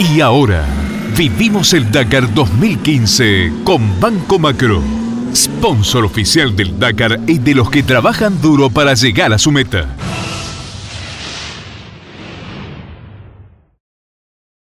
Y ahora, vivimos el Dakar 2015 con Banco Macro, sponsor oficial del Dakar y de los que trabajan duro para llegar a su meta.